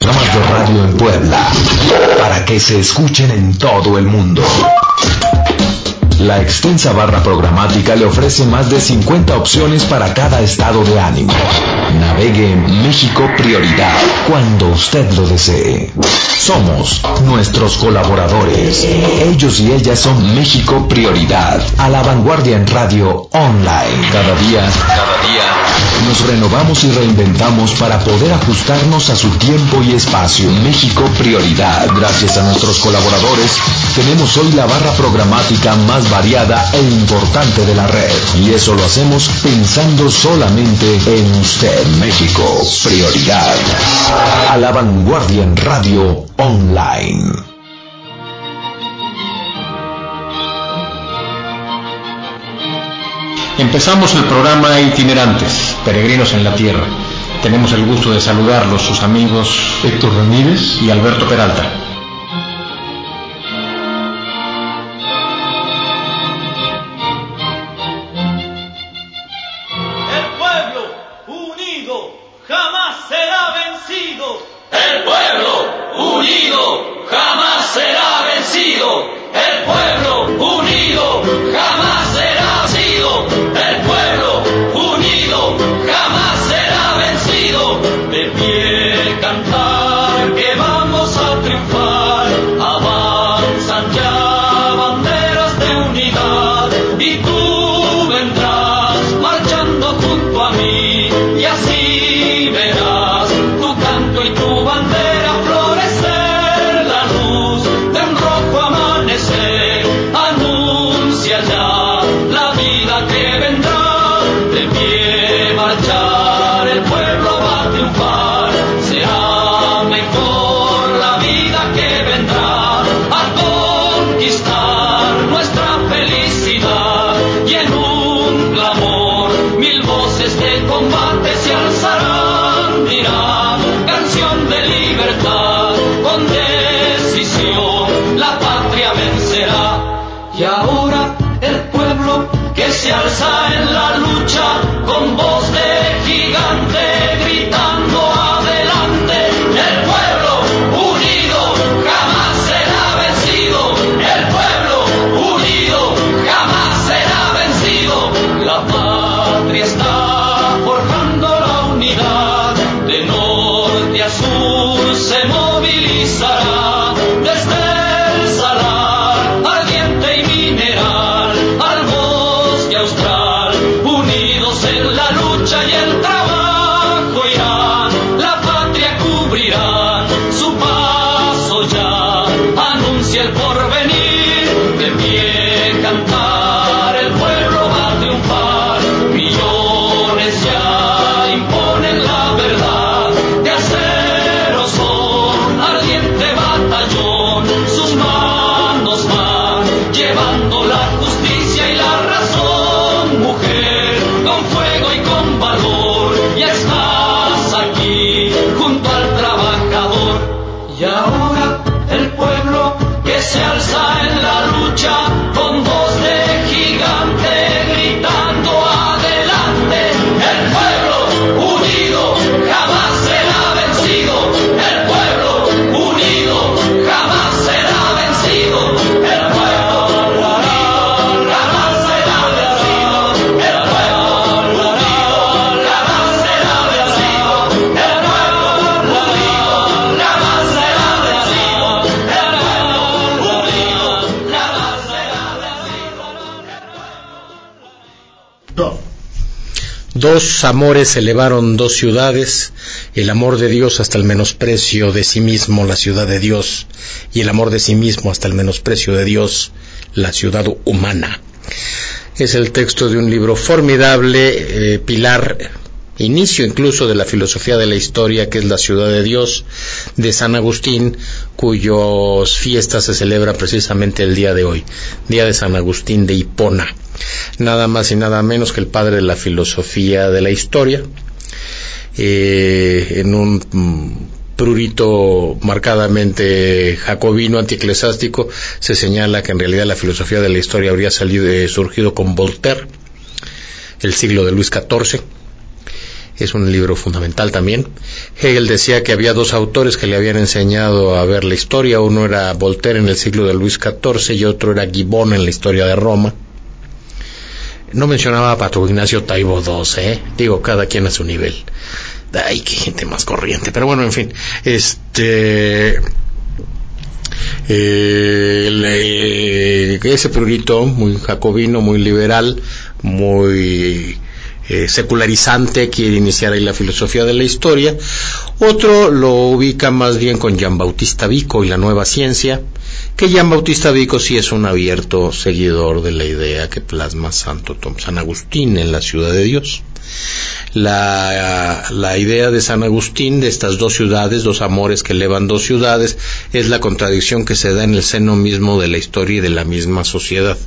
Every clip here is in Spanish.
De radio en Puebla para que se escuchen en todo el mundo. La extensa barra programática le ofrece más de 50 opciones para cada estado de ánimo. Navegue en México Prioridad cuando usted lo desee. Somos nuestros colaboradores. Ellos y ellas son México Prioridad. A la vanguardia en radio online. Cada día, cada día, nos renovamos y reinventamos para poder ajustarnos a su tiempo y espacio. México Prioridad. Gracias a nuestros colaboradores, tenemos hoy la barra programática más variada e importante de la red. Y eso lo hacemos pensando solamente en usted, México. Prioridad. A la vanguardia en radio online. Empezamos el programa Itinerantes, Peregrinos en la Tierra. Tenemos el gusto de saludarlos, sus amigos Héctor Ramírez y Alberto Peralta. El pueblo unido jamás será vencido. El pueblo Dos amores elevaron dos ciudades, el amor de Dios hasta el menosprecio de sí mismo, la ciudad de Dios, y el amor de sí mismo hasta el menosprecio de Dios, la ciudad humana. Es el texto de un libro formidable, eh, pilar inicio incluso de la filosofía de la historia, que es la ciudad de Dios de San Agustín, cuyos fiestas se celebran precisamente el día de hoy, día de San Agustín de Hipona. Nada más y nada menos que el padre de la filosofía de la historia, eh, en un mm, prurito marcadamente jacobino anticlesástico se señala que en realidad la filosofía de la historia habría salido, eh, surgido con Voltaire, el siglo de Luis XIV, es un libro fundamental también. Hegel decía que había dos autores que le habían enseñado a ver la historia, uno era Voltaire en el siglo de Luis XIV y otro era Gibbon en la historia de Roma. No mencionaba a Pato Ignacio Taibo II, ¿eh? digo, cada quien a su nivel. Ay, qué gente más corriente, pero bueno, en fin, este... Eh, ese prurito muy jacobino, muy liberal, muy eh, secularizante, quiere iniciar ahí la filosofía de la historia. Otro lo ubica más bien con Jean Bautista Vico y la nueva ciencia, que Jean Bautista Vico sí es un abierto seguidor de la idea que plasma Santo Tom, San Agustín en la ciudad de Dios. La, la, idea de San Agustín de estas dos ciudades, dos amores que elevan dos ciudades, es la contradicción que se da en el seno mismo de la historia y de la misma sociedad.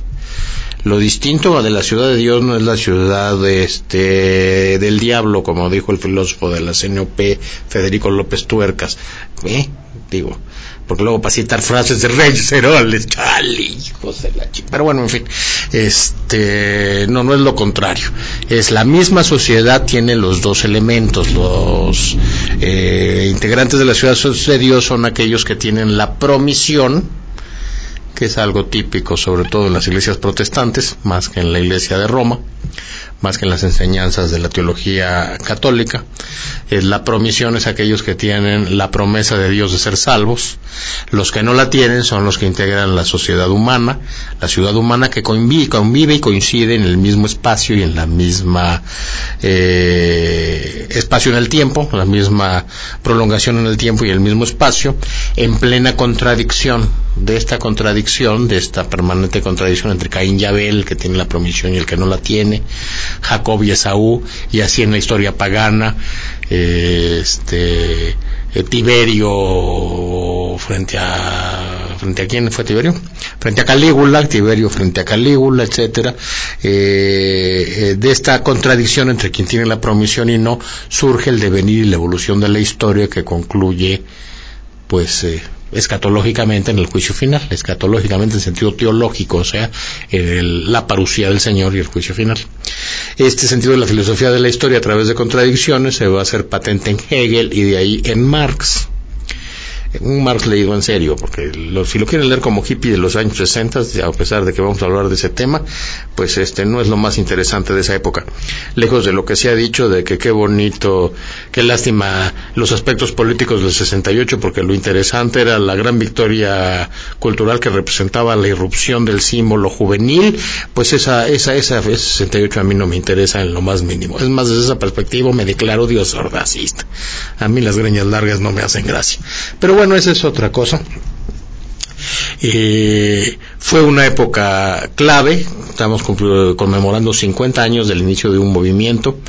Lo distinto de la ciudad de Dios no es la ciudad este, del diablo, como dijo el filósofo de la CNOP, Federico López Tuercas. ¿Eh? Digo, porque luego para citar frases de Reyes Heroles, chale, hijos de la chica. Pero bueno, en fin, este, no, no es lo contrario. Es la misma sociedad, tiene los dos elementos. Los eh, integrantes de la ciudad de Dios son aquellos que tienen la promisión, que es algo típico sobre todo en las iglesias protestantes, más que en la iglesia de Roma, más que en las enseñanzas de la teología católica. La promisión es aquellos que tienen la promesa de Dios de ser salvos. Los que no la tienen son los que integran la sociedad humana, la ciudad humana que convive, convive y coincide en el mismo espacio y en la misma eh, espacio en el tiempo, la misma prolongación en el tiempo y el mismo espacio, en plena contradicción de esta contradicción, de esta permanente contradicción entre Caín y Abel, el que tiene la promisión y el que no la tiene, Jacob y Esaú, y así en la historia pagana, eh, este, eh, Tiberio frente a frente a quién fue Tiberio frente a Calígula Tiberio frente a Calígula etcétera. Eh, de esta contradicción entre quien tiene la promisión y no surge el devenir y la evolución de la historia que concluye pues escatológicamente en el juicio final, escatológicamente en sentido teológico, o sea, la parucía del Señor y el juicio final. Este sentido de la filosofía de la historia a través de contradicciones se va a hacer patente en Hegel y de ahí en Marx un Marx leído en serio, porque si lo quieren leer como hippie de los años 60, a pesar de que vamos a hablar de ese tema, pues este no es lo más interesante de esa época. Lejos de lo que se ha dicho de que qué bonito, qué lástima los aspectos políticos del 68, porque lo interesante era la gran victoria cultural que representaba la irrupción del símbolo juvenil, pues esa, esa, esa, ese 68 a mí no me interesa en lo más mínimo. Es más, desde esa perspectiva me declaro Dios ordacista. A mí las greñas largas no me hacen gracia. Pero bueno, esa es otra cosa. Eh, fue una época clave, estamos conmemorando 50 años del inicio de un movimiento,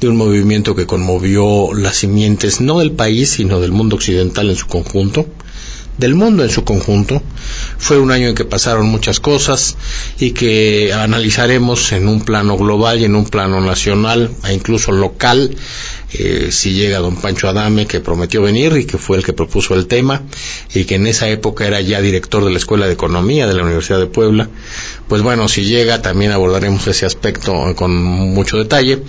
de un movimiento que conmovió las simientes no del país, sino del mundo occidental en su conjunto, del mundo en su conjunto. Fue un año en que pasaron muchas cosas y que analizaremos en un plano global y en un plano nacional e incluso local eh, si llega don Pancho Adame, que prometió venir y que fue el que propuso el tema, y que en esa época era ya director de la Escuela de Economía de la Universidad de Puebla, pues bueno, si llega también abordaremos ese aspecto con mucho detalle,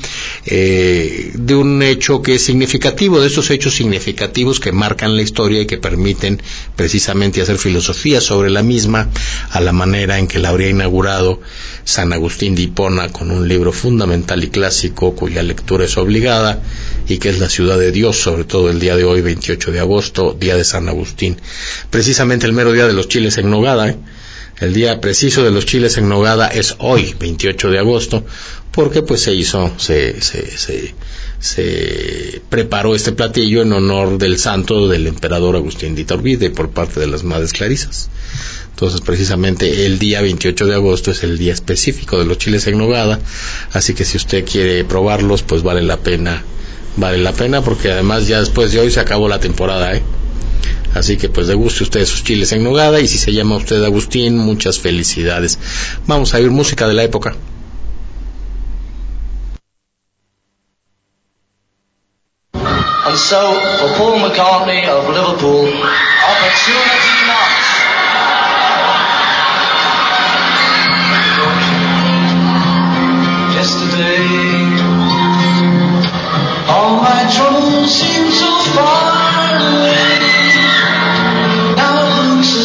eh, de un hecho que es significativo, de esos hechos significativos que marcan la historia y que permiten precisamente hacer filosofía sobre la misma a la manera en que la habría inaugurado San Agustín de Hipona con un libro fundamental y clásico cuya lectura es obligada y que es la ciudad de Dios, sobre todo el día de hoy, 28 de agosto, día de San Agustín. Precisamente el mero día de los chiles en nogada, ¿eh? El día preciso de los chiles en nogada es hoy, 28 de agosto, porque pues se hizo, se, se, se, se preparó este platillo en honor del santo del emperador Agustín de Iturbide por parte de las Madres Clarisas. Entonces, precisamente el día 28 de agosto es el día específico de los chiles en nogada, así que si usted quiere probarlos, pues vale la pena Vale la pena porque además ya después de hoy se acabó la temporada, ¿eh? Así que pues deguste usted sus chiles en nogada y si se llama usted Agustín, muchas felicidades. Vamos a oír música de la época. And so, for Paul McCartney of Liverpool, opportunity knocks. Yesterday, all my troubles seem so far away.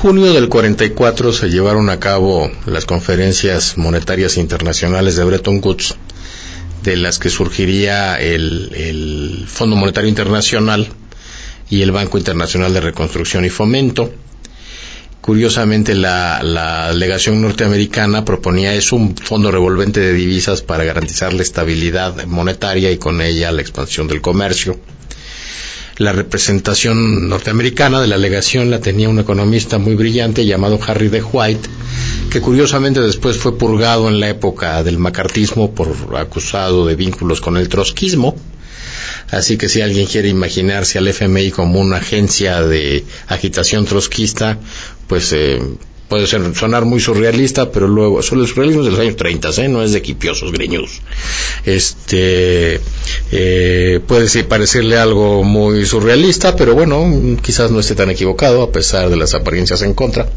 junio del 44 se llevaron a cabo las conferencias monetarias internacionales de Bretton Woods, de las que surgiría el, el Fondo Monetario Internacional y el Banco Internacional de Reconstrucción y Fomento. Curiosamente, la, la delegación norteamericana proponía eso, un fondo revolvente de divisas para garantizar la estabilidad monetaria y con ella la expansión del comercio. La representación norteamericana de la delegación la tenía un economista muy brillante llamado Harry de White, que curiosamente después fue purgado en la época del macartismo por acusado de vínculos con el trotskismo. Así que si alguien quiere imaginarse al FMI como una agencia de agitación trotskista, pues eh, puede ser, sonar muy surrealista, pero luego, son los surrealismos de los años 30, ¿eh? no es de quipiosos greñudos. Este, eh, puede parecerle algo muy surrealista, pero bueno, quizás no esté tan equivocado, a pesar de las apariencias en contra.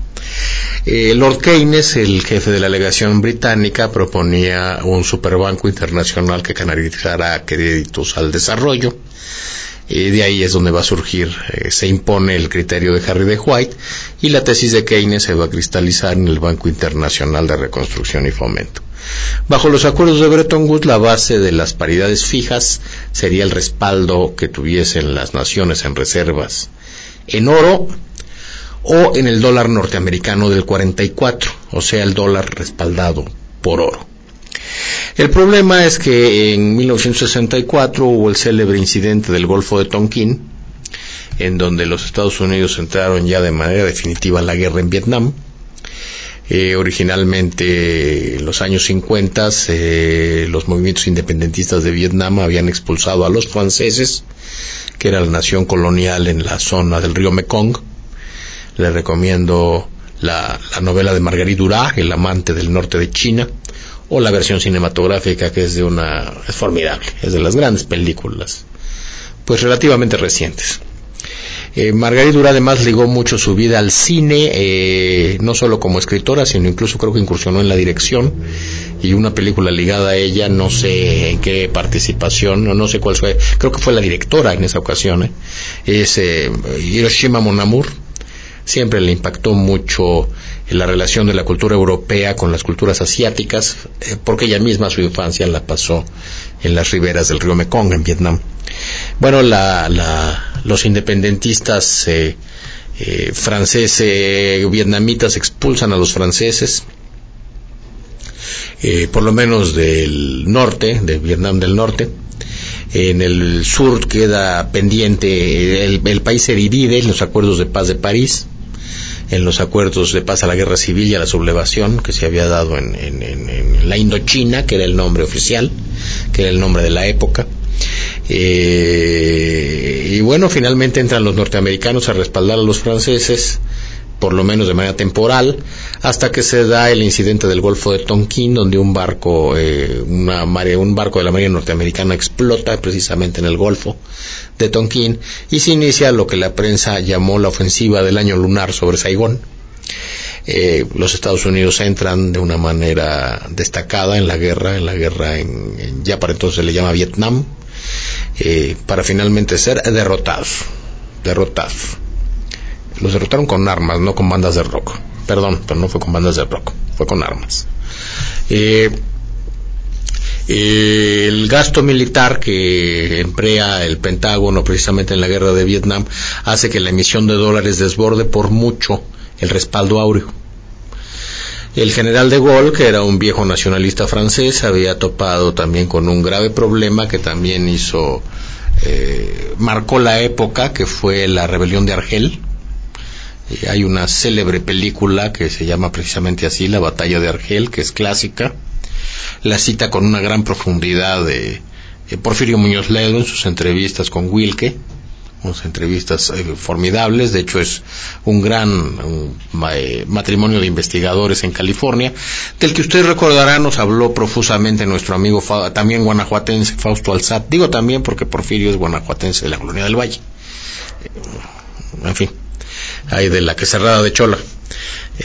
Eh, Lord Keynes, el jefe de la legación británica, proponía un superbanco internacional que canalizara créditos al desarrollo. Y de ahí es donde va a surgir, eh, se impone el criterio de Harry de White y la tesis de Keynes se va a cristalizar en el Banco Internacional de Reconstrucción y Fomento. Bajo los acuerdos de Bretton Woods, la base de las paridades fijas sería el respaldo que tuviesen las naciones en reservas en oro o en el dólar norteamericano del 44, o sea, el dólar respaldado por oro. El problema es que en 1964 hubo el célebre incidente del Golfo de Tonkin, en donde los Estados Unidos entraron ya de manera definitiva en la guerra en Vietnam. Eh, originalmente, en los años 50, eh, los movimientos independentistas de Vietnam habían expulsado a los franceses, que era la nación colonial en la zona del río Mekong. Les recomiendo la, la novela de Marguerite Duras, El amante del norte de China, o la versión cinematográfica que es de una es formidable, es de las grandes películas, pues relativamente recientes. Eh, Margarita Dura además ligó mucho su vida al cine, eh, no solo como escritora, sino incluso creo que incursionó en la dirección y una película ligada a ella, no sé en qué participación, no, no sé cuál fue, creo que fue la directora en esa ocasión, eh, es eh, Hiroshima Mon Amour. Siempre le impactó mucho la relación de la cultura europea con las culturas asiáticas, eh, porque ella misma su infancia la pasó en las riberas del río Mekong, en Vietnam. Bueno, los independentistas eh, eh, franceses, vietnamitas expulsan a los franceses, por lo menos del norte, de Vietnam del norte. En el sur queda pendiente, el país se divide en los acuerdos de paz de París, en los acuerdos de paz a la guerra civil y a la sublevación que se había dado en, la Indochina, que era el nombre oficial, que era el nombre de la época. Eh, y bueno, finalmente entran los norteamericanos a respaldar a los franceses por lo menos de manera temporal, hasta que se da el incidente del Golfo de Tonkin, donde un barco, eh, una un barco de la Marina norteamericana explota precisamente en el Golfo de Tonkin y se inicia lo que la prensa llamó la ofensiva del año lunar sobre Saigón. Eh, los Estados Unidos entran de una manera destacada en la guerra, en la guerra en, ya para entonces se le llama Vietnam, eh, para finalmente ser derrotados, derrotados. Los derrotaron con armas, no con bandas de rock. Perdón, pero no fue con bandas de rock, fue con armas. Eh, el gasto militar que emplea el Pentágono precisamente en la guerra de Vietnam hace que la emisión de dólares desborde por mucho el respaldo áureo. El general de Gaulle, que era un viejo nacionalista francés, había topado también con un grave problema que también hizo, eh, marcó la época, que fue la rebelión de Argel, eh, hay una célebre película que se llama precisamente así, La batalla de Argel, que es clásica. La cita con una gran profundidad de, Porfirio Muñoz Ledo en sus entrevistas con Wilke, unas entrevistas eh, formidables, de hecho es un gran eh, matrimonio de investigadores en California, del que usted recordará nos habló profusamente nuestro amigo también guanajuatense Fausto Alzat, digo también porque Porfirio es guanajuatense de la Colonia del Valle. En fin, hay de la que cerrada de Chola.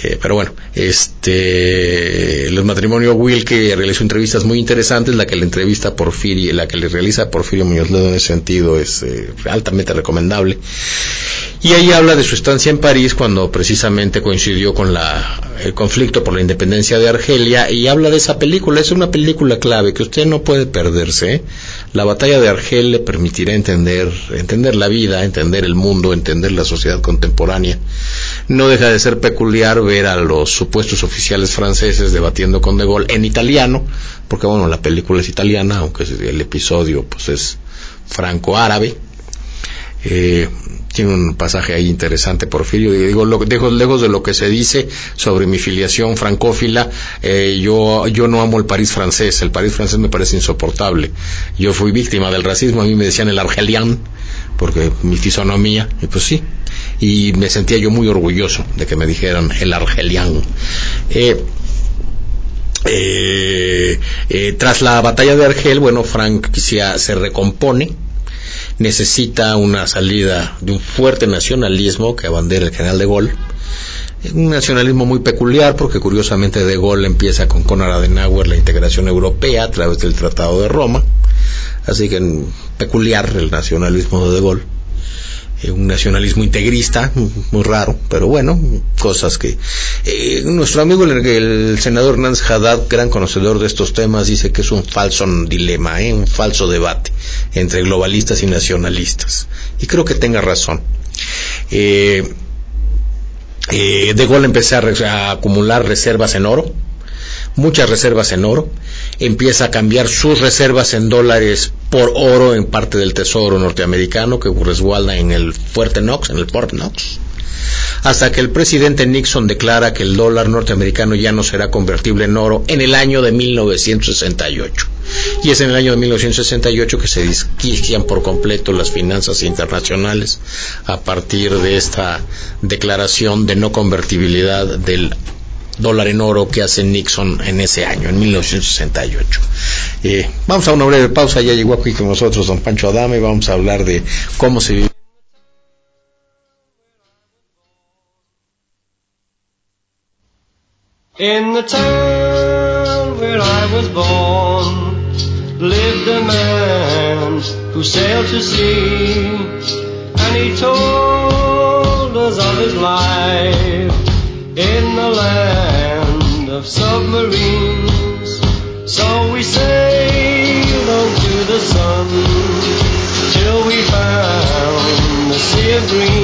Eh, pero bueno, este, los matrimonios Will que realizó entrevistas muy interesantes, la que le entrevista Porfirio, la que le realiza Porfirio Muñoz Ledo en ese sentido es eh, altamente recomendable. Y ahí habla de su estancia en París cuando precisamente coincidió con la, el conflicto por la independencia de Argelia y habla de esa película. Es una película clave que usted no puede perderse. La batalla de Argel le permitirá entender, entender la vida, entender el mundo, entender la sociedad contemporánea. No deja de ser peculiar ver a los supuestos oficiales franceses debatiendo con De Gaulle en italiano, porque bueno, la película es italiana, aunque el episodio pues es franco-árabe. Eh, tiene un pasaje ahí interesante, Porfirio. Digo, lo, dejo lejos de lo que se dice sobre mi filiación francófila, eh, yo, yo no amo el París francés. El París francés me parece insoportable. Yo fui víctima del racismo. A mí me decían el argelian, porque mi fisonomía, y pues sí. Y me sentía yo muy orgulloso de que me dijeran el argelian. Eh, eh, tras la batalla de Argel, bueno, Frank se recompone necesita una salida de un fuerte nacionalismo que abandera el general de Gaulle. Un nacionalismo muy peculiar porque curiosamente de Gaulle empieza con Konrad Adenauer la integración europea a través del Tratado de Roma. Así que peculiar el nacionalismo de de Gaulle eh, un nacionalismo integrista, muy raro, pero bueno, cosas que... Eh, nuestro amigo el, senador Nance Haddad, gran conocedor de estos temas, dice que es un falso dilema, ¿eh? un falso debate entre globalistas y nacionalistas. Y creo que tenga razón. de Gaulle empezó a acumular reservas en oro, muchas reservas en oro, empieza a cambiar sus reservas en dólares por oro en parte del tesoro norteamericano que resguarda en el Fuerte Knox, en el Port Knox, hasta que el presidente Nixon declara que el dólar norteamericano ya no será convertible en oro en el año de 1968. Y es en el año de 1968 que se disquian por completo las finanzas internacionales a partir de esta declaración de no convertibilidad del dólar en oro que hace Nixon en ese año, en 1968. Eh, vamos a una breve pausa, ya llegó aquí con nosotros don Pancho Adame, vamos a hablar de cómo se vive. In the town where I was lived a man who sailed to sea And he told us of his life in the land of submarines. So we sailed on to the sun till we found the sea of green.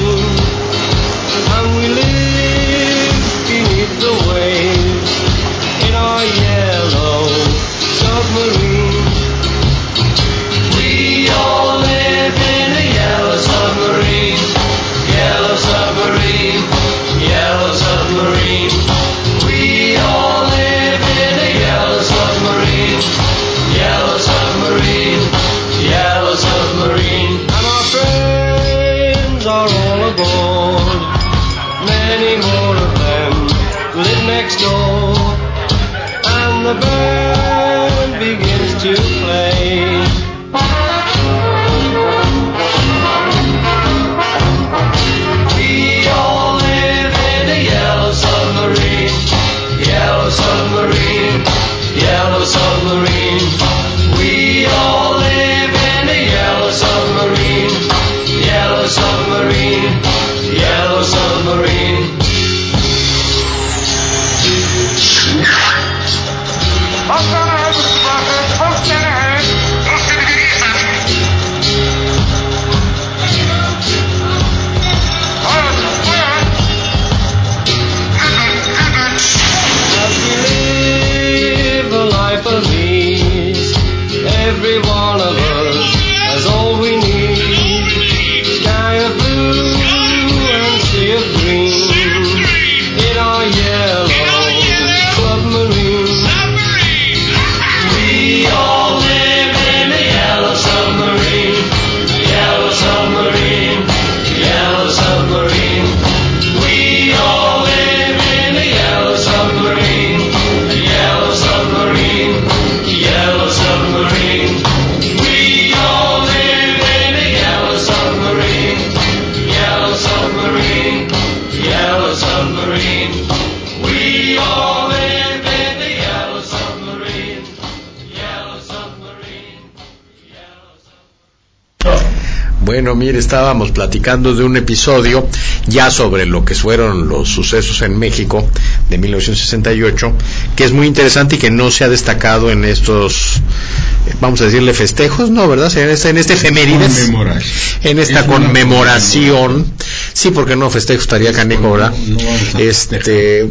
Estábamos platicando de un episodio ya sobre lo que fueron los sucesos en México de 1968, que es muy interesante y que no se ha destacado en estos, vamos a decirle festejos, ¿no? ¿Verdad? En este, en este efemérides, en esta Es conmemoración, sí, porque no festejo estaría canijo, ¿verdad? No, no Este,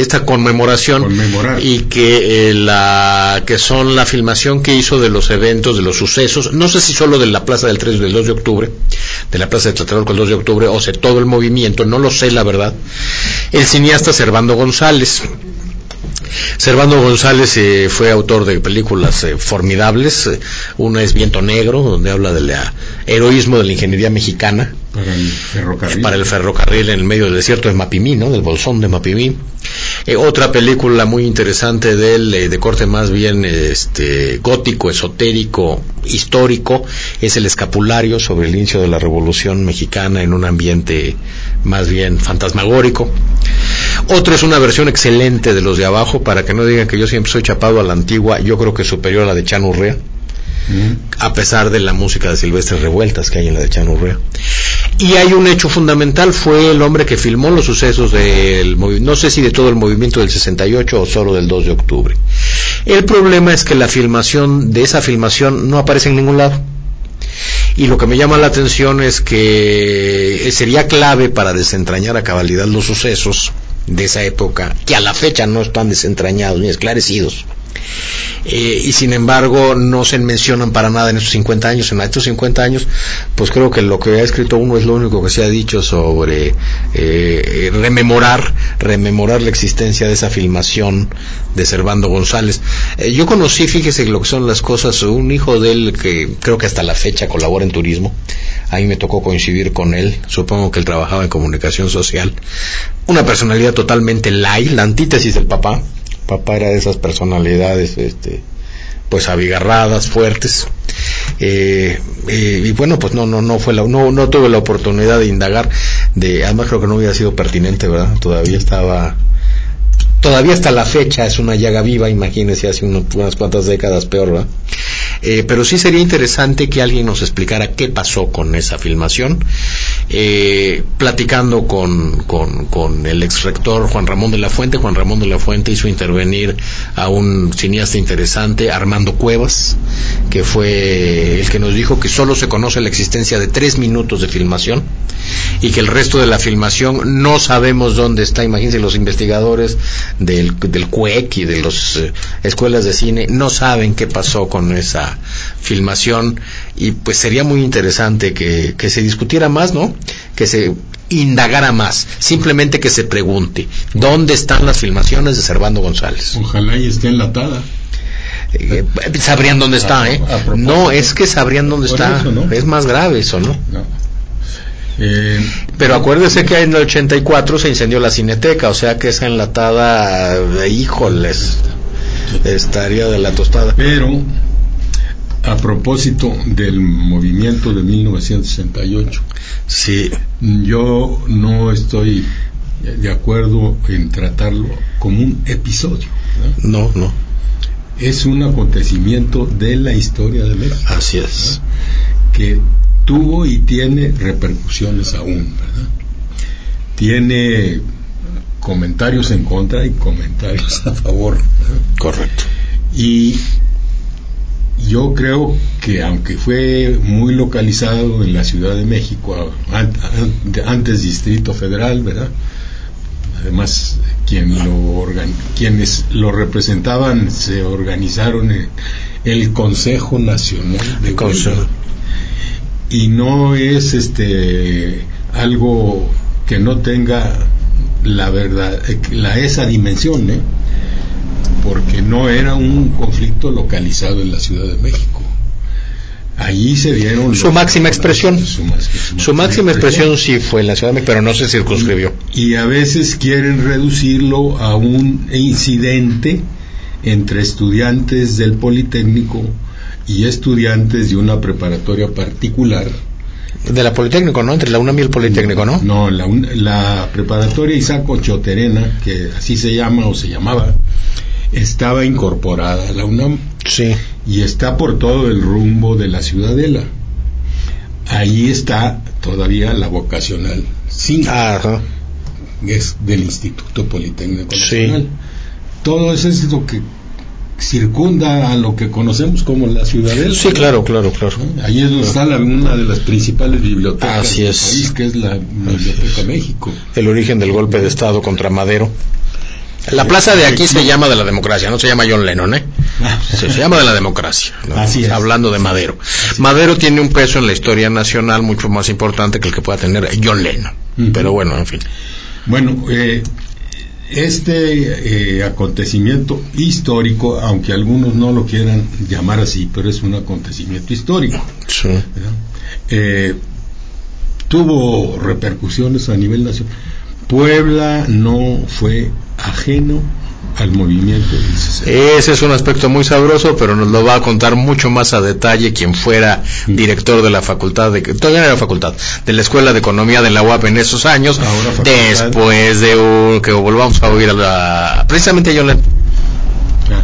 esta conmemoración Conmemorar. y que eh, la que son la filmación que hizo de los eventos, de los sucesos, no sé si solo de la Plaza del 3 del 2 de octubre, de la Plaza de Tlatelolco el 2 de octubre, o sea, todo el movimiento, no lo sé la verdad, el cineasta Servando González. Servando González eh, fue autor de películas eh, formidables. eh, una es Viento Negro, donde habla del heroísmo de la ingeniería mexicana Para el ferrocarril. para el ferrocarril en el medio del desierto de Mapimí, ¿no? Del bolsón de Mapimí. Eh, otra película muy interesante de él, eh, de corte más bien este, gótico, esotérico, histórico, es El Escapulario sobre el inicio de la Revolución Mexicana en un ambiente más bien fantasmagórico. Otra es una versión excelente de los de abajo, para que no digan que yo siempre soy chapado a la antigua, yo creo que superior a la de Chan Urrea A pesar de la música de Silvestre Revueltas que hay en la de Chano Urrea. Y hay un hecho fundamental, fue el hombre que filmó los sucesos del no sé si de todo el movimiento del 68 o solo del 2 de octubre. El problema es que la filmación de esa filmación no aparece en ningún lado. Y lo que me llama la atención es que sería clave para desentrañar a cabalidad los sucesos de esa época, que a la fecha no están desentrañados ni esclarecidos. Eh, y sin embargo no se mencionan para nada en estos 50 años. En estos 50 años, pues creo que lo que ha escrito uno es lo único que se ha dicho sobre eh, rememorar, rememorar la existencia de esa filmación de Servando González. Eh, yo conocí, fíjese lo que son las cosas, un hijo de él que creo que hasta la fecha colabora en turismo. A mí me tocó coincidir con él, supongo que él trabajaba en comunicación social. Una personalidad totalmente light, la antítesis del papá papá era de esas personalidades este pues abigarradas fuertes. Eh, eh, y bueno pues no no no fue la, no no tuve la oportunidad de indagar de además creo que no hubiera sido pertinente verdad todavía estaba todavía hasta la fecha es una llaga viva imagínese hace unas cuantas décadas peor ¿verdad? Eh, pero sí sería interesante que alguien nos explicara qué pasó con esa filmación. Eh, platicando con, con, con el ex rector Juan Ramón de la Fuente, Juan Ramón de la Fuente hizo intervenir a un cineasta interesante, Armando Cuevas, que fue el que nos dijo que solo se conoce la existencia de tres minutos de filmación y que el resto de la filmación no sabemos dónde está. Imagínense los investigadores del, del CUEC y de las escuelas de cine no saben qué pasó con esa filmación y pues sería muy interesante que, que se discutiera más, ¿no? Que se indagara más, simplemente que se pregunte dónde están las filmaciones de Servando González. Ojalá y esté enlatada. Eh, sabrían dónde está, ¿eh? No, es que sabrían dónde está. eso, ¿no? Es más grave eso, ¿no? No. Eh, Pero acuérdese que en el 84 se incendió la cineteca, o sea que esa enlatada, eh, híjoles, estaría de la tostada. pero a propósito del movimiento de 1968, Sí, yo no estoy de acuerdo en tratarlo como un episodio. ¿no? no, no, Es un acontecimiento de la historia de México así es. que tuvo y tiene repercusiones aún, ¿verdad? Tiene comentarios en contra y comentarios a favor. Correcto. Y yo creo que aunque fue muy localizado en la Ciudad de México, an- an- antes Distrito Federal, ¿verdad? Además, quien lo quienes lo representaban se organizaron en el Consejo Nacional de El Consejo. Huelga. Y no es este algo que no tenga la verdad, eh, la esa dimensión, ¿eh? porque no era un conflicto localizado en la Ciudad de México. Allí se dieron Su máxima expresión. Su, más- su Su máxima expresión sí fue en la Ciudad de México, pero no se circunscribió. y a veces quieren reducirlo a un incidente entre estudiantes del Politécnico y estudiantes de una preparatoria particular. De la Politécnico, ¿no? Entre la UNAM y el Politécnico, ¿no? No, la, la preparatoria Isaac Ochoterena, que así se llama o se llamaba, estaba incorporada a la UNAM Sí. y está por todo el rumbo de la Ciudadela. Ahí está todavía la vocacional 5, Ajá. que es del Instituto Politécnico Sí. Nacional. Todo eso es lo que circunda a lo que conocemos como la Ciudadela. Sí, claro, claro, claro. Ahí es donde está la- una de las principales bibliotecas Así del es. país, que es la Biblioteca México. El origen del golpe de Estado contra Madero. La plaza de aquí se llama de la democracia, no se llama John Lennon, ¿eh? Se, se llama de la democracia. ¿no? Así es. Hablando de Madero. Madero tiene un peso en la historia nacional mucho más importante que el que pueda tener John Lennon. Pero bueno, en fin. Bueno, eh, este eh, acontecimiento histórico, aunque algunos no lo quieran llamar así, pero es un acontecimiento histórico. Eh, tuvo repercusiones a nivel nacional. Puebla no fue ajeno al movimiento del 60. Ese es un aspecto muy sabroso, pero nos lo va a contar mucho más a detalle quien fuera director de la facultad de todavía no era facultad de la escuela de economía de la UAP en esos años. Ahora después de un- que volvamos a oír a la precisamente a Lennon. Ah.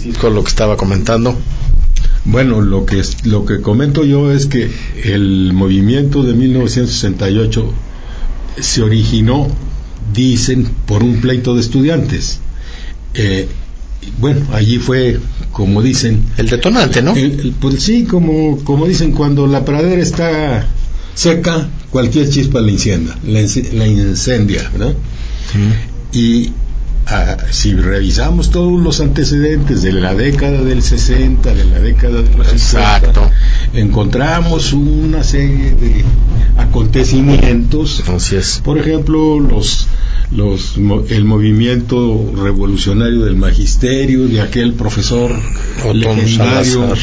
Francisco, lo que estaba comentando. Bueno, lo que, lo que comento yo es que el movimiento de 1968 se originó, dicen, por un pleito de estudiantes. Eh, bueno, allí fue, como dicen, El detonante, ¿no? el- el- pues sí, como, como dicen, cuando la pradera está seca, cualquier chispa la incendia, la, ince- la incendia, ¿verdad? Y si revisamos todos los antecedentes de la década del 60, de la década de los 50, Exacto. encontramos una serie de acontecimientos Así es. por ejemplo, los, los, el movimiento revolucionario del magisterio de aquel profesor Otón legendario Salazar.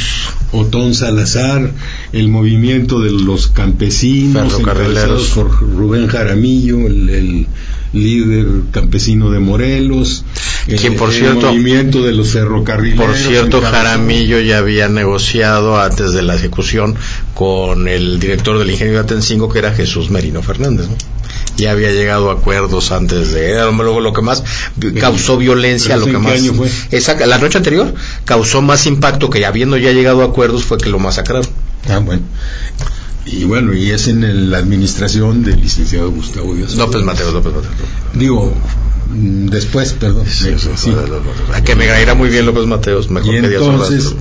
Otón Salazar, el movimiento de los campesinos encabezados por Rubén Jaramillo, el, el líder campesino de Morelos, Quien, por el cierto- movimiento de los ferrocarrileros. Por cierto, Jaramillo ya había negociado antes de la ejecución con el director del ingenio de Atencingo, que era Jesús Merino Fernández. ¿no? Ya había llegado a acuerdos antes de... Era lo, que más causó violencia, ¿Pero lo que más... año fue? Exacto, la noche anterior causó más impacto que habiendo ya llegado a acuerdos fue que lo masacraron. Ah, bueno. Y bueno, y es en el- la administración del licenciado Gustavo Díaz. López Mateos, López Mateos. Digo, después, perdón. Sí, me- sí, sí. A que me caerá muy bien López Mateos, mejor Y que entonces,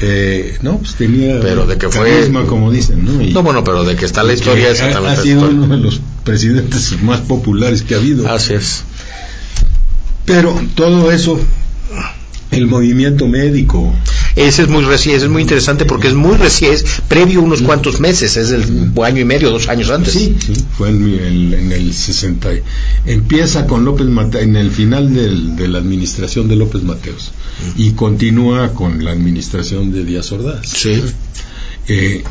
eh, no, pues tenía Pero de que fue- carisma, como dicen, ¿no? Y- pero- No, bueno, pero de que está la historia que es ha, ha exactamente sido uno de los presidentes más populares que ha habido. Así es. Pero todo eso, el movimiento médico, Ese es muy reciente, ese es muy interesante porque es muy reciente, es previo unos cuantos meses, es del año y medio, dos años antes. Sí, sí, fue en, el- en el 60. y- Empieza con López Mateos, en el final del- de la administración de López Mateos y continúa con la administración de Díaz Ordaz. Sí. Eh,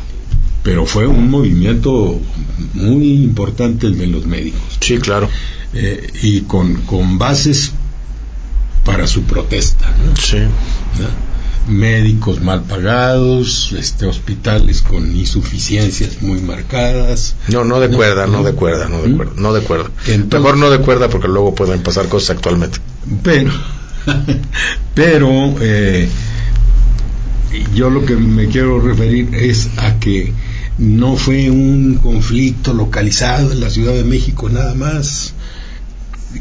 pero fue un movimiento muy importante el de los médicos Sí, claro. eh, y con, con bases para su protesta. ¿no? Sí. ¿no? Médicos mal pagados, este, hospitales con insuficiencias muy marcadas. No, no de cuerda, no no. de cuerda, no de ¿Mm? cuerda, no de cuerda. Entonces- Mejor no de cuerda porque luego pueden pasar cosas actualmente. Pero, pero eh, yo lo que me quiero referir es a que no fue un conflicto localizado en la Ciudad de México nada más,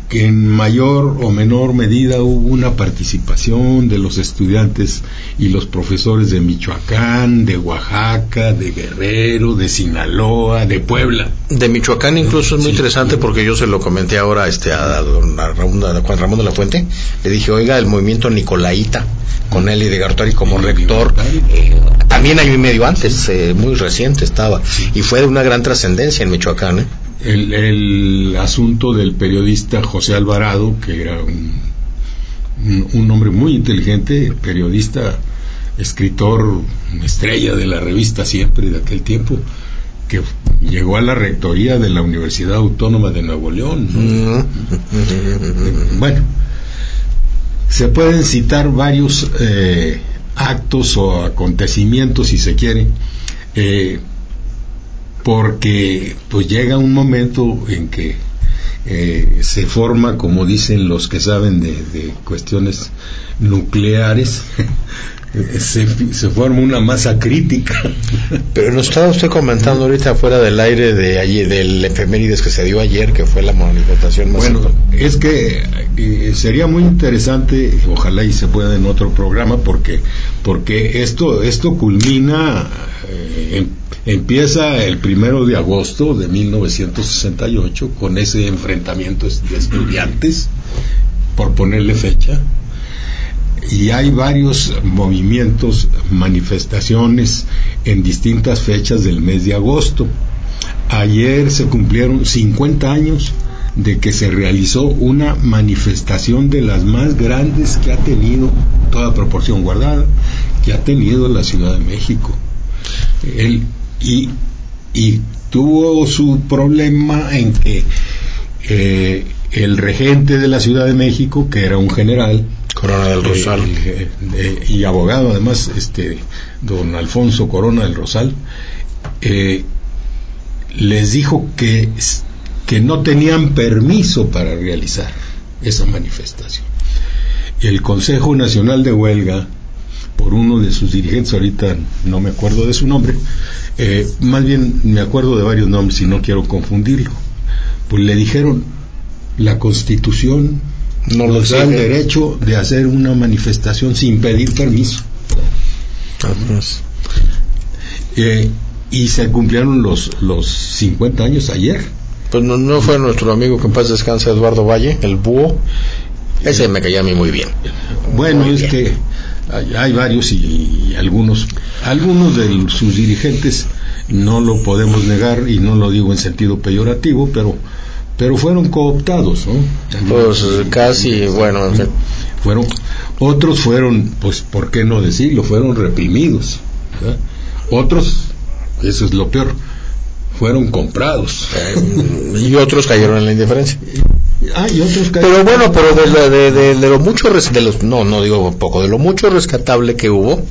que en mayor o menor medida hubo una participación de los estudiantes y los profesores de Michoacán, de Oaxaca, de Guerrero, de Sinaloa, de Puebla. De Michoacán incluso es muy Sí. interesante porque yo se lo comenté ahora este, a, don Ramón, a Juan Ramón de la Fuente. Le dije, oiga, el movimiento Nicolaita, con Eli de Gartari como rector, eh, también año y medio antes, eh, muy reciente estaba, y fue de una gran trascendencia en Michoacán. ¿eh? El, el asunto del periodista José Alvarado, que era un, un, un hombre muy inteligente, periodista, escritor, estrella de la revista siempre de aquel tiempo, que llegó a la rectoría de la Universidad Autónoma de Nuevo León. ¿no? Mm. Bueno, se pueden citar varios eh, actos o acontecimientos, si se quiere, eh, porque pues llega un momento en que eh, se forma, como dicen los que saben de, de cuestiones nucleares, se, se forma una masa crítica. Pero nos estaba usted comentando ahorita fuera del aire de ayer, del efemérides que se dio ayer, que fue la manifestación más Bueno, importante. es que eh, sería muy interesante, ojalá y se pueda en otro programa, porque porque esto esto culmina eh, em- empieza el primero de agosto de 1968 con ese enfrentamiento de estudiantes, por ponerle fecha, y hay varios movimientos, manifestaciones en distintas fechas del mes de agosto. Ayer se cumplieron 50 años de que se realizó una manifestación de las más grandes que ha tenido, toda proporción guardada, que ha tenido la Ciudad de México. Y, y tuvo su problema en que eh, el regente de la Ciudad de México, que era un general, Corona del Rosal. eh, eh, y abogado además, este don Alfonso Corona del Rosal, eh, les dijo que, que no tenían permiso para realizar esa manifestación. El Consejo Nacional de Huelga, por uno de sus dirigentes, ahorita no me acuerdo de su nombre, eh, más bien me acuerdo de varios nombres y no quiero confundirlo, pues le dijeron, la Constitución No nos da el derecho de hacer una manifestación sin pedir permiso. Eh, y se cumplieron los, los 50 años ayer. Pues no, no fue nuestro amigo que en paz descansa Eduardo Valle, el búho. Ese me caía a mí muy bien. Bueno, Muy es bien. que hay, hay varios y, y algunos, algunos de sus dirigentes no lo podemos negar y no lo digo en sentido peyorativo, pero, pero fueron cooptados, ¿no? Pues casi, bueno, en fin. fueron otros fueron pues por qué no decirlo fueron reprimidos ¿verdad? otros eso es lo peor fueron comprados Eh, y otros cayeron en la indiferencia. ah y otros ca- Pero bueno, pero de, la- de, de- de lo mucho, de los, no, no digo poco, de lo mucho rescatable que hubo,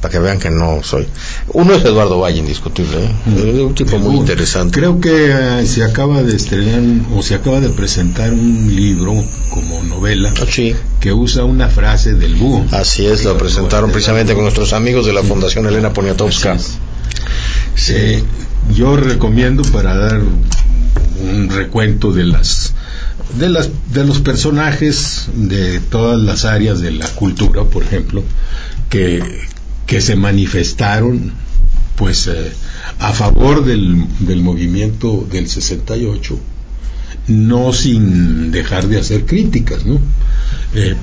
para que vean que no soy. Uno es Eduardo Valle, indiscutible, ¿eh? Es un tipo muy interesante. creo que eh, se acaba de estrenar o se acaba de presentar un libro como novela Ah, Sí, que usa una frase del búho así es, lo presentaron precisamente con nuestros amigos de la Fundación Elena Poniatowska. Es. Eh, yo recomiendo para dar un recuento de las de las de los personajes de todas las áreas de la cultura, por ejemplo, que que se manifestaron pues eh, a favor del, del movimiento del 68 no sin dejar de hacer críticas, ¿no? Eh,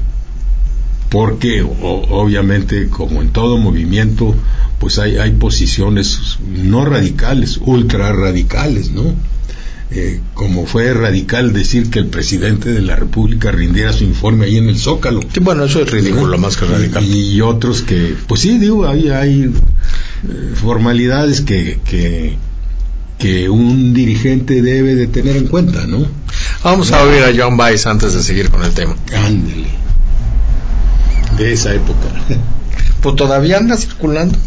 porque obviamente como en todo movimiento pues hay, hay posiciones no radicales, ultra radicales, ¿no? Eh, como fue radical decir que el presidente de la República rindiera su informe ahí en el Zócalo. Sí, bueno, eso es ridículo, más que radical. Y, y otros que, pues sí, digo, hay, hay eh, formalidades que, que, que un dirigente debe de tener en cuenta, ¿no? Vamos a oír a John Baez antes de seguir con el tema. Ándele. De esa época. Pues todavía anda circulando.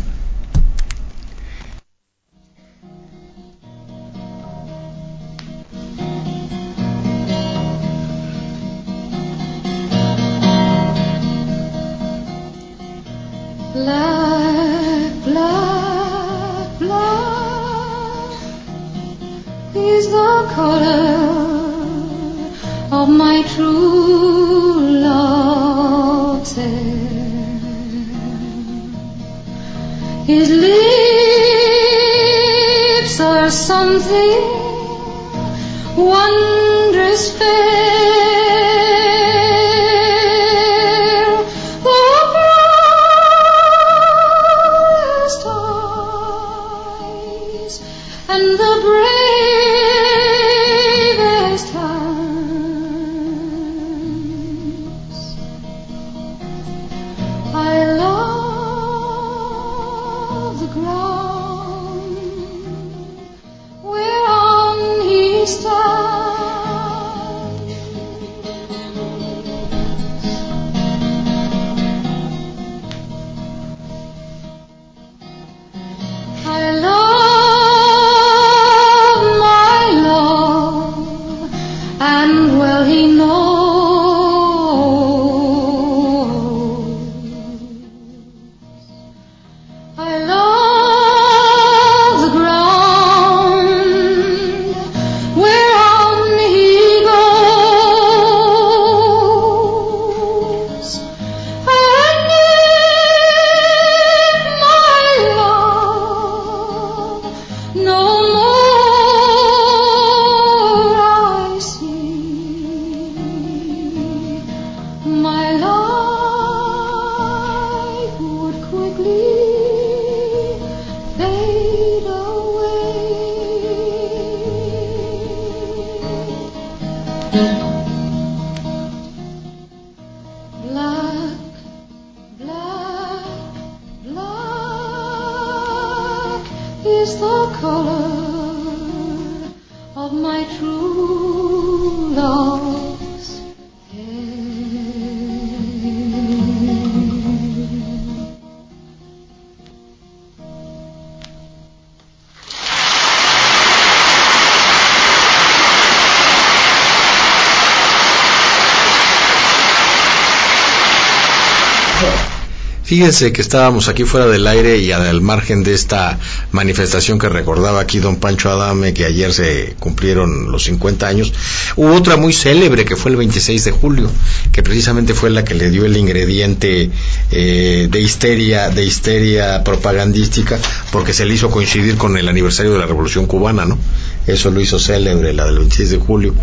Fíjense que estábamos aquí fuera del aire y al margen de esta manifestación que recordaba aquí don Pancho Adame, que ayer se cumplieron los 50 años, hubo otra muy célebre que fue el 26 de julio, que precisamente fue la que le dio el ingrediente eh, de histeria, de histeria propagandística, porque se le hizo coincidir con el aniversario de la Revolución Cubana, ¿no? Eso lo hizo célebre, la del 26 de julio.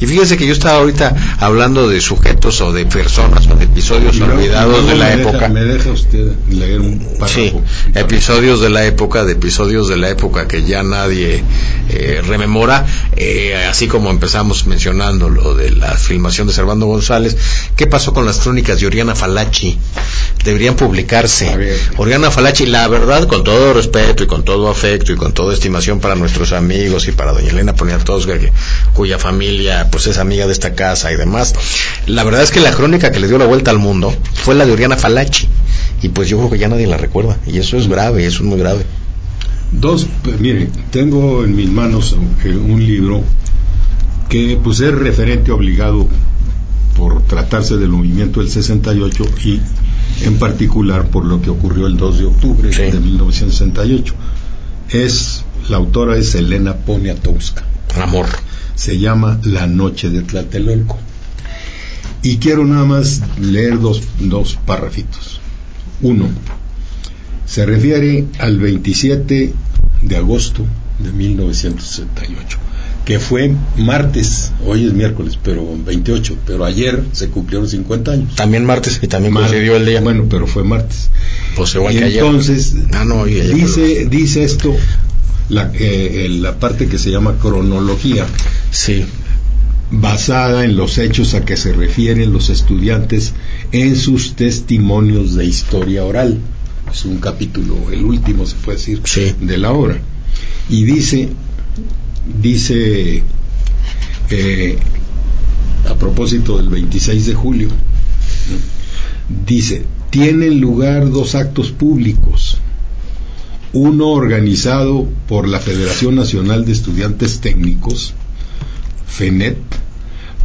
Y fíjense que yo estaba ahorita hablando de sujetos o de personas o de episodios luego- olvidados de la me deja- época. me deja usted leer un. Sí, episodios de la época, de episodios de la época que ya nadie eh, rememora, eh, así como empezamos mencionando lo de la filmación de Servando González, ¿qué pasó con las crónicas de Oriana Falachi? Deberían publicarse. A ver. Oriana Falachi, la verdad, con todo respeto y con todo afecto y con toda estimación para nuestros amigos y para doña Elena Poniatowska, cuya familia pues es amiga de esta casa y demás, la verdad es que la crónica que le dio la vuelta al mundo fue la de Oriana Falachi. Y pues yo creo que ya nadie la recuerda. Y eso es grave, eso es muy grave. Dos, pues, mire, tengo en mis manos eh, un libro que pues es referente obligado por tratarse del movimiento del 68 y en particular por lo que ocurrió el 2 de octubre Sí. de 1968. Es, la autora es Elena Poniatowska. Amor. Se llama La Noche de Tlatelolco. Y quiero nada más leer dos, dos párrafitos. Uno, se refiere al 27 de agosto de 1968, que fue martes, hoy es miércoles, pero 28, pero ayer se cumplieron 50 años. También martes y también Mar- coincidió el día. Bueno, pero fue martes. pues igual Y que ayer. entonces, Ah, no, dice, dice esto, la, eh, la parte que se llama cronología, Sí. basada en los hechos a que se refieren los estudiantes en sus testimonios de historia oral. Es un capítulo, el último se puede decir, Sí. de la obra. Y dice, dice, eh, a propósito del 26 de julio, dice, tienen lugar dos actos públicos, uno organizado por la Federación Nacional de Estudiantes Técnicos, FENET,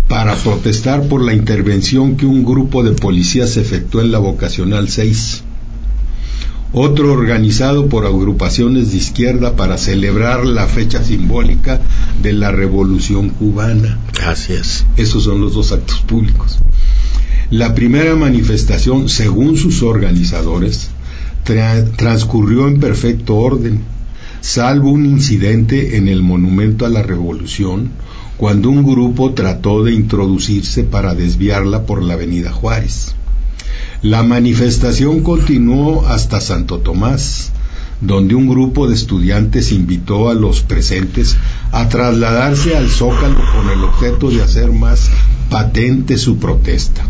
para protestar por la intervención que un grupo de policías efectuó en la vocacional 6. Otro organizado por agrupaciones de izquierda para celebrar la fecha simbólica de la Revolución cubana. Es. Esos son los dos actos públicos. La primera manifestación, según sus organizadores, tra- transcurrió en perfecto orden, salvo un incidente en el Monumento a la Revolución, cuando un grupo trató de introducirse para desviarla por la Avenida Juárez. La manifestación continuó hasta Santo Tomás, donde un grupo de estudiantes invitó a los presentes a trasladarse al Zócalo con el objeto de hacer más patente su protesta.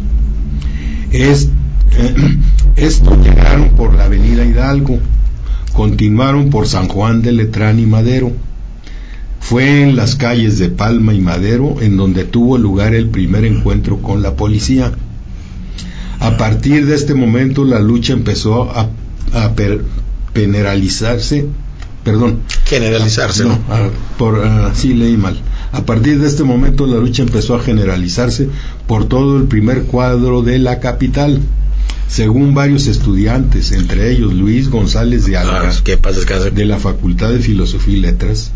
Es- estos llegaron por la avenida Hidalgo, continuaron por San Juan de Letrán y Madero. Fue en las calles de Palma y Madero en donde tuvo lugar el primer encuentro con la policía. A partir de este momento la lucha empezó a, a per- perdón, Generalizarse, no, ¿no? ah, por ah, sí leí mal. A partir de este momento la lucha empezó a generalizarse por todo el primer cuadro de la capital. Según varios estudiantes, entre ellos Luis González de Alba, Ah, que de la Facultad de Filosofía y Letras,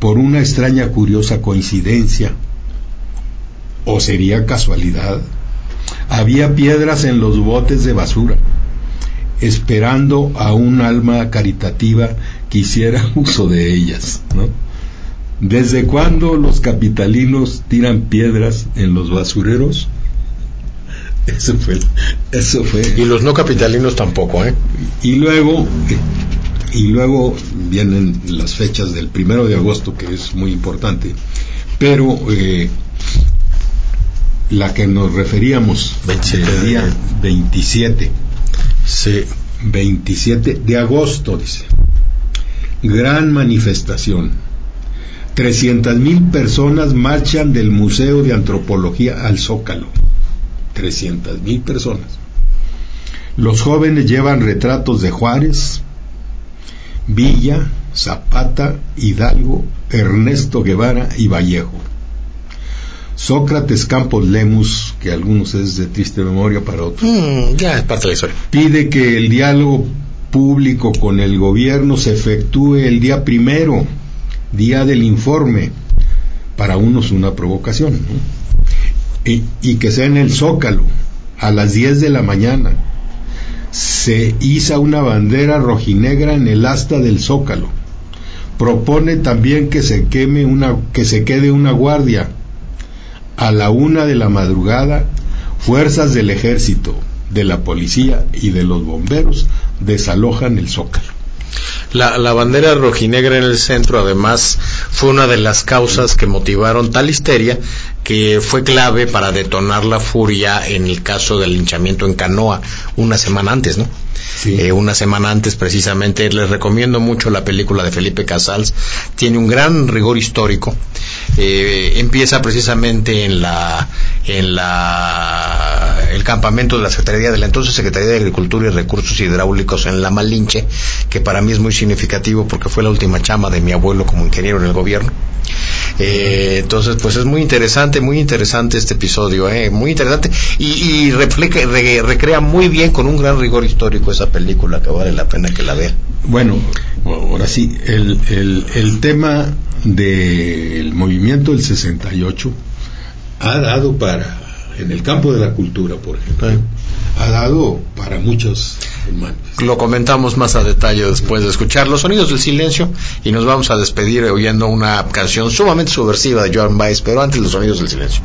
por una extraña curiosa coincidencia, o sería casualidad, había piedras en los botes de basura, esperando a un alma caritativa que hiciera uso de ellas. ¿no? ¿Desde cuándo los capitalinos tiran piedras en los basureros? Eso fue, eso fue. Y los no capitalinos tampoco, ¿eh? Y luego, y luego vienen las fechas del primero de agosto, que es muy importante, pero eh, la que nos referíamos 27 del de- día 27, Sí. 27 de agosto, dice. gran manifestación. 300 mil personas marchan del Museo de Antropología al Zócalo. 300 mil personas. Los jóvenes llevan retratos de Juárez, Villa, Zapata, Hidalgo, Ernesto Guevara y Vallejo. Sócrates Campos Lemus, que algunos es de triste memoria para otros, Mm, ya es parte de la historia. pide que el diálogo público con el gobierno se efectúe el día primero, día del informe, para unos una provocación, ¿no? y, y que sea en el Zócalo, a las 10 de la mañana. Se iza una bandera rojinegra en el asta del Zócalo. Propone también que se queme una, que se quede una guardia. A la una de la madrugada, fuerzas del ejército, de la policía y de los bomberos desalojan el Zócalo. La, la bandera rojinegra en el centro, además, fue una de las causas que motivaron tal histeria que fue clave para detonar la furia en el caso del linchamiento en Canoa una semana antes, ¿no? Sí. Eh, una semana antes precisamente les recomiendo mucho la película de Felipe Casals tiene un gran rigor histórico Eh, empieza precisamente en la en la el campamento de la Secretaría de la entonces Secretaría de Agricultura y Recursos Hidráulicos en La Malinche que para mí es muy significativo porque fue la última chama de mi abuelo como ingeniero en el gobierno eh, entonces, pues es muy interesante, muy interesante este episodio, eh, muy interesante y, y refleja- re- recrea muy bien con un gran rigor histórico esa película que vale la pena que la vea. Bueno, ahora sí, el, el, el tema del movimiento del 68 ha dado para, en el campo de la cultura, por ejemplo, Sí. ha dado para muchos humanos. Lo comentamos más a detalle después de escuchar los sonidos del silencio y nos vamos a despedir oyendo una canción sumamente subversiva de Joan Baez, pero antes los sonidos del silencio.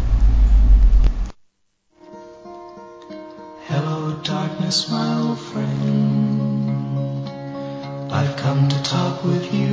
Hello, darkness, my old friend. I've come to talk with you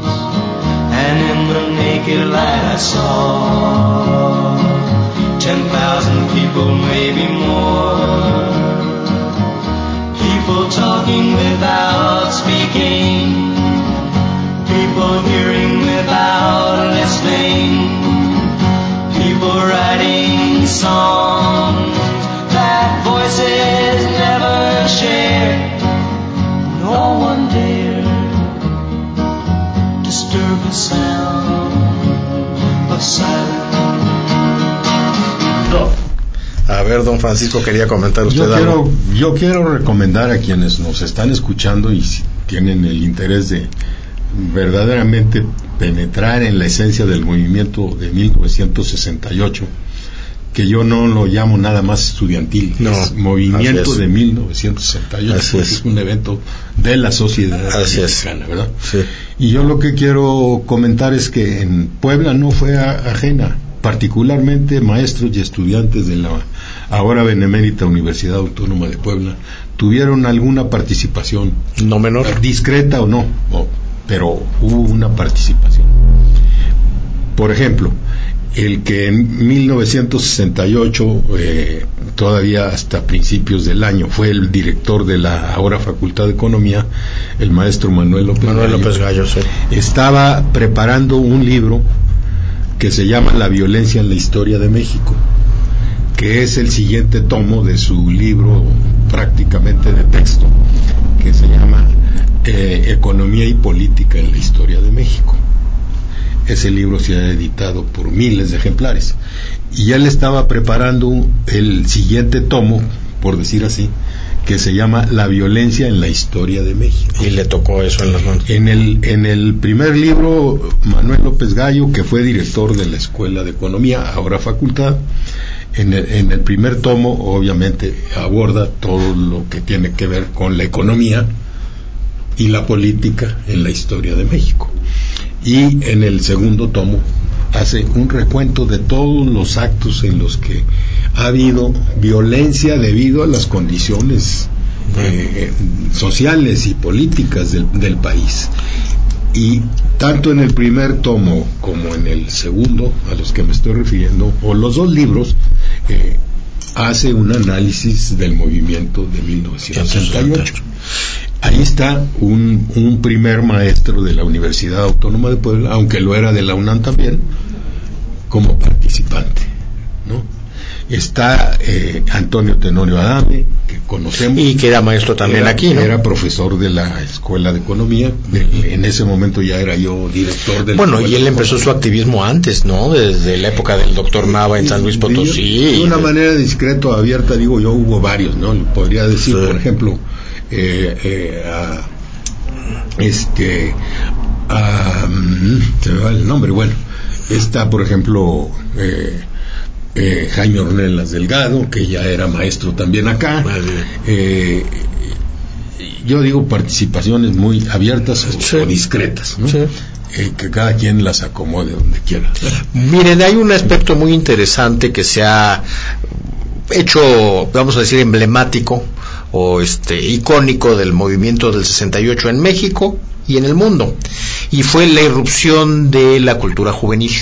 And in the naked light I saw ten thousand people, maybe more. People talking without speaking. People hearing without listening. People writing songs that voices never shared. No one dared disturb the sound ver, don Francisco, quería comentar usted Yo algo. quiero, yo quiero recomendar a quienes nos están escuchando y si tienen el interés de verdaderamente penetrar en la esencia del movimiento de 1968, que yo no lo llamo nada más estudiantil, No, es movimiento es. de 1968, Así es. es un evento de la sociedad Así es. mexicana, ¿verdad? Sí. Y yo lo que quiero comentar es que en Puebla no fue a- ajena, particularmente maestros y estudiantes de la ahora benemérita Universidad Autónoma de Puebla tuvieron alguna participación, No menor. discreta o no, pero hubo una participación. Por ejemplo, el que en 1968, eh, todavía hasta principios del año, fue el director de la ahora Facultad de Economía, el maestro Manuel López. Manuel Gallo, López Gallo, sí. estaba preparando un libro que se llama La violencia en la historia de México, que es el siguiente tomo de su libro prácticamente de texto, que se llama eh, Economía y Política en la Historia de México. Ese libro se ha editado por miles de ejemplares. Y él estaba preparando el siguiente tomo, por decir así, que se llama La violencia en la historia de México. Y le tocó eso en las manos. En el, en el primer libro, Manuel López Gallo, que fue director de la Escuela de Economía, ahora facultad, en el, en el primer tomo, obviamente, aborda todo lo que tiene que ver con la economía y la política en la historia de México. Y en el segundo tomo hace un recuento de todos los actos en los que ha habido violencia debido a las condiciones eh, sociales y políticas del, país. Y tanto en el primer tomo como en el segundo, a los que me estoy refiriendo, o los dos libros, eh, hace un análisis del movimiento de 1968. Ahí está un primer maestro de la Universidad Autónoma de Puebla, aunque lo era de la UNAM también, como participante. ¿no? Está eh, Antonio Tenorio Adame, que conocemos. Y que era maestro también Era- aquí, ¿no? Era profesor de la Escuela de Economía. En ese momento ya era yo director del Bueno, y él empezó su activismo antes, ¿no? Desde la época del doctor Nava en San Luis Potosí. De una manera discreto, abierta, digo yo, hubo varios, ¿no? Podría decir, Sí. por ejemplo, eh, eh, a, este, a, mm, se me va el nombre, bueno, está, por ejemplo, eh, eh, Jaime Ornelas Delgado, que ya era maestro también acá. Eh, yo digo participaciones muy abiertas o, Sí. o discretas, ¿no? Sí. Eh, que cada quien las acomode donde quiera. Miren, hay un aspecto muy interesante que se ha hecho, vamos a decir, emblemático o este icónico del movimiento del 68 en México y en el mundo. Y fue la irrupción de la cultura juvenil,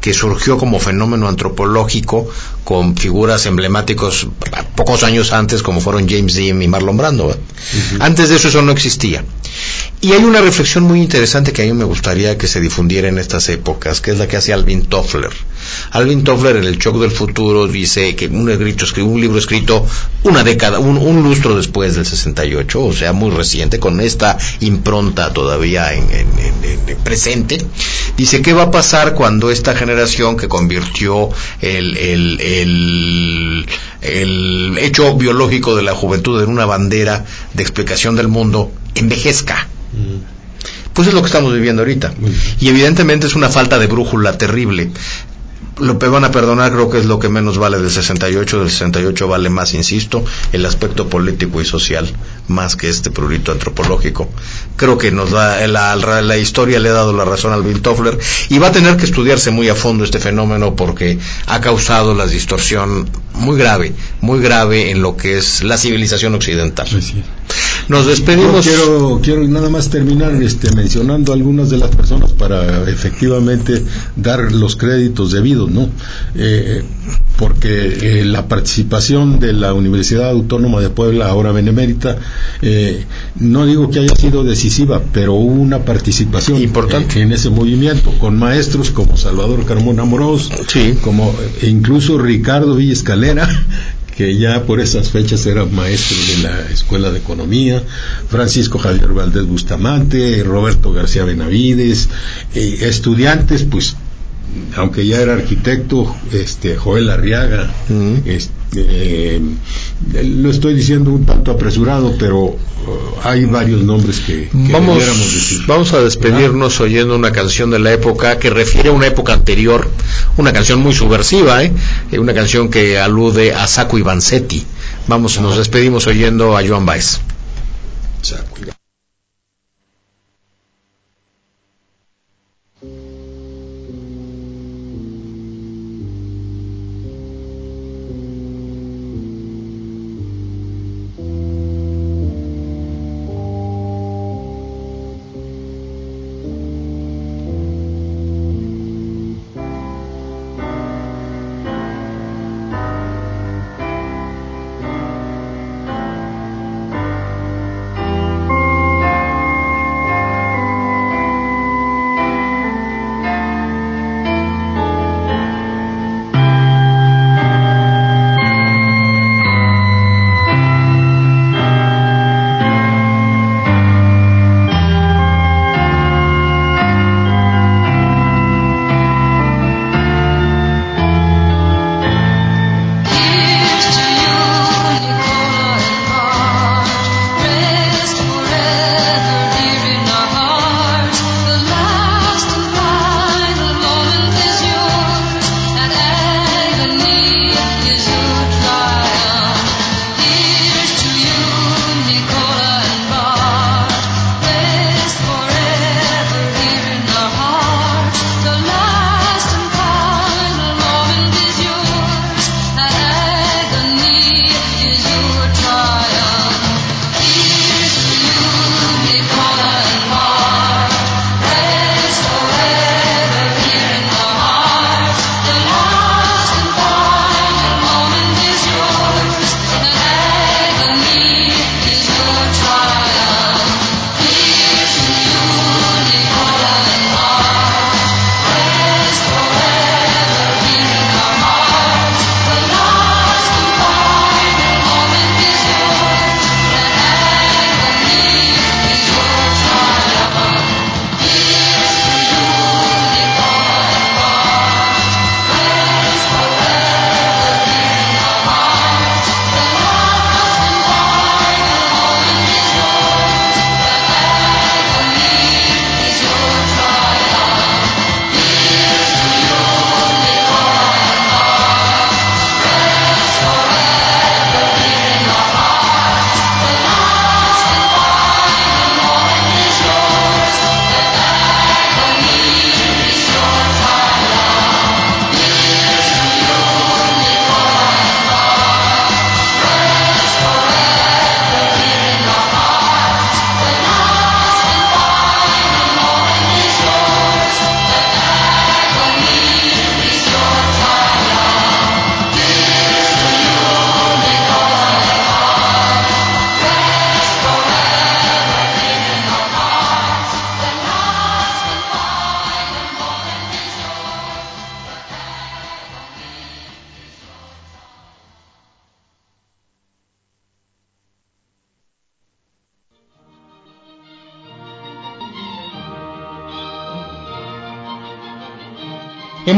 que surgió como fenómeno antropológico con figuras emblemáticos pocos años antes, como fueron James Dean y Marlon Brando. Antes de eso eso no existía. Y hay una reflexión muy interesante que a mí me gustaría que se difundiera en estas épocas, que es la que hace Alvin Toffler. Alvin Toffler en El Shock del Futuro dice que un, escrito, un libro escrito una década, un, un lustro después del 68, o sea, muy reciente, con esta impronta todavía en, en- en- en presente. Dice, ¿qué va a pasar cuando esta generación que convirtió el, el, el, el hecho biológico de la juventud en una bandera de explicación del mundo envejezca? Pues es lo que estamos viviendo ahorita. Y evidentemente es una falta de brújula terrible. Lo que van a perdonar creo que es lo que menos vale del 68. Del 68 vale más, insisto, el aspecto político y social, más que este prurito antropológico. Creo que nos da, la, la- la historia le ha dado la razón al Bill Toffler y va a tener que estudiarse muy a fondo este fenómeno porque ha causado la distorsión muy grave, muy grave en lo que es la civilización occidental. Así es. Nos Yo despedimos. quiero, quiero nada más terminar este, mencionando algunas de las personas para efectivamente dar los créditos debidos, ¿no? Eh, porque eh, la participación de la Universidad Autónoma de Puebla, ahora benemérita, eh, no digo que haya sido decisiva, pero hubo una participación Importante. eh, en ese movimiento, con maestros como Salvador Carmona Amorós, Sí. como eh, incluso Ricardo Villa Escalera, que ya por esas fechas era maestro de la Escuela de Economía, Francisco Javier Valdés Bustamante, Roberto García Benavides, eh, estudiantes, pues, aunque ya era arquitecto, este, Joel Arriaga, Ujú. este, eh, lo estoy diciendo un tanto apresurado, pero uh, hay varios nombres que, que Vamos, decir. vamos a despedirnos oyendo una canción de la época que refiere a una época anterior, una canción muy subversiva, ¿eh? Eh, una canción que alude a Saco y Vanzetti. Vamos, nos despedimos oyendo a Joan Baez.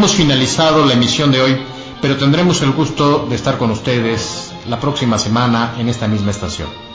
Hemos finalizado la emisión de hoy, pero tendremos el gusto de estar con ustedes la próxima semana en esta misma estación.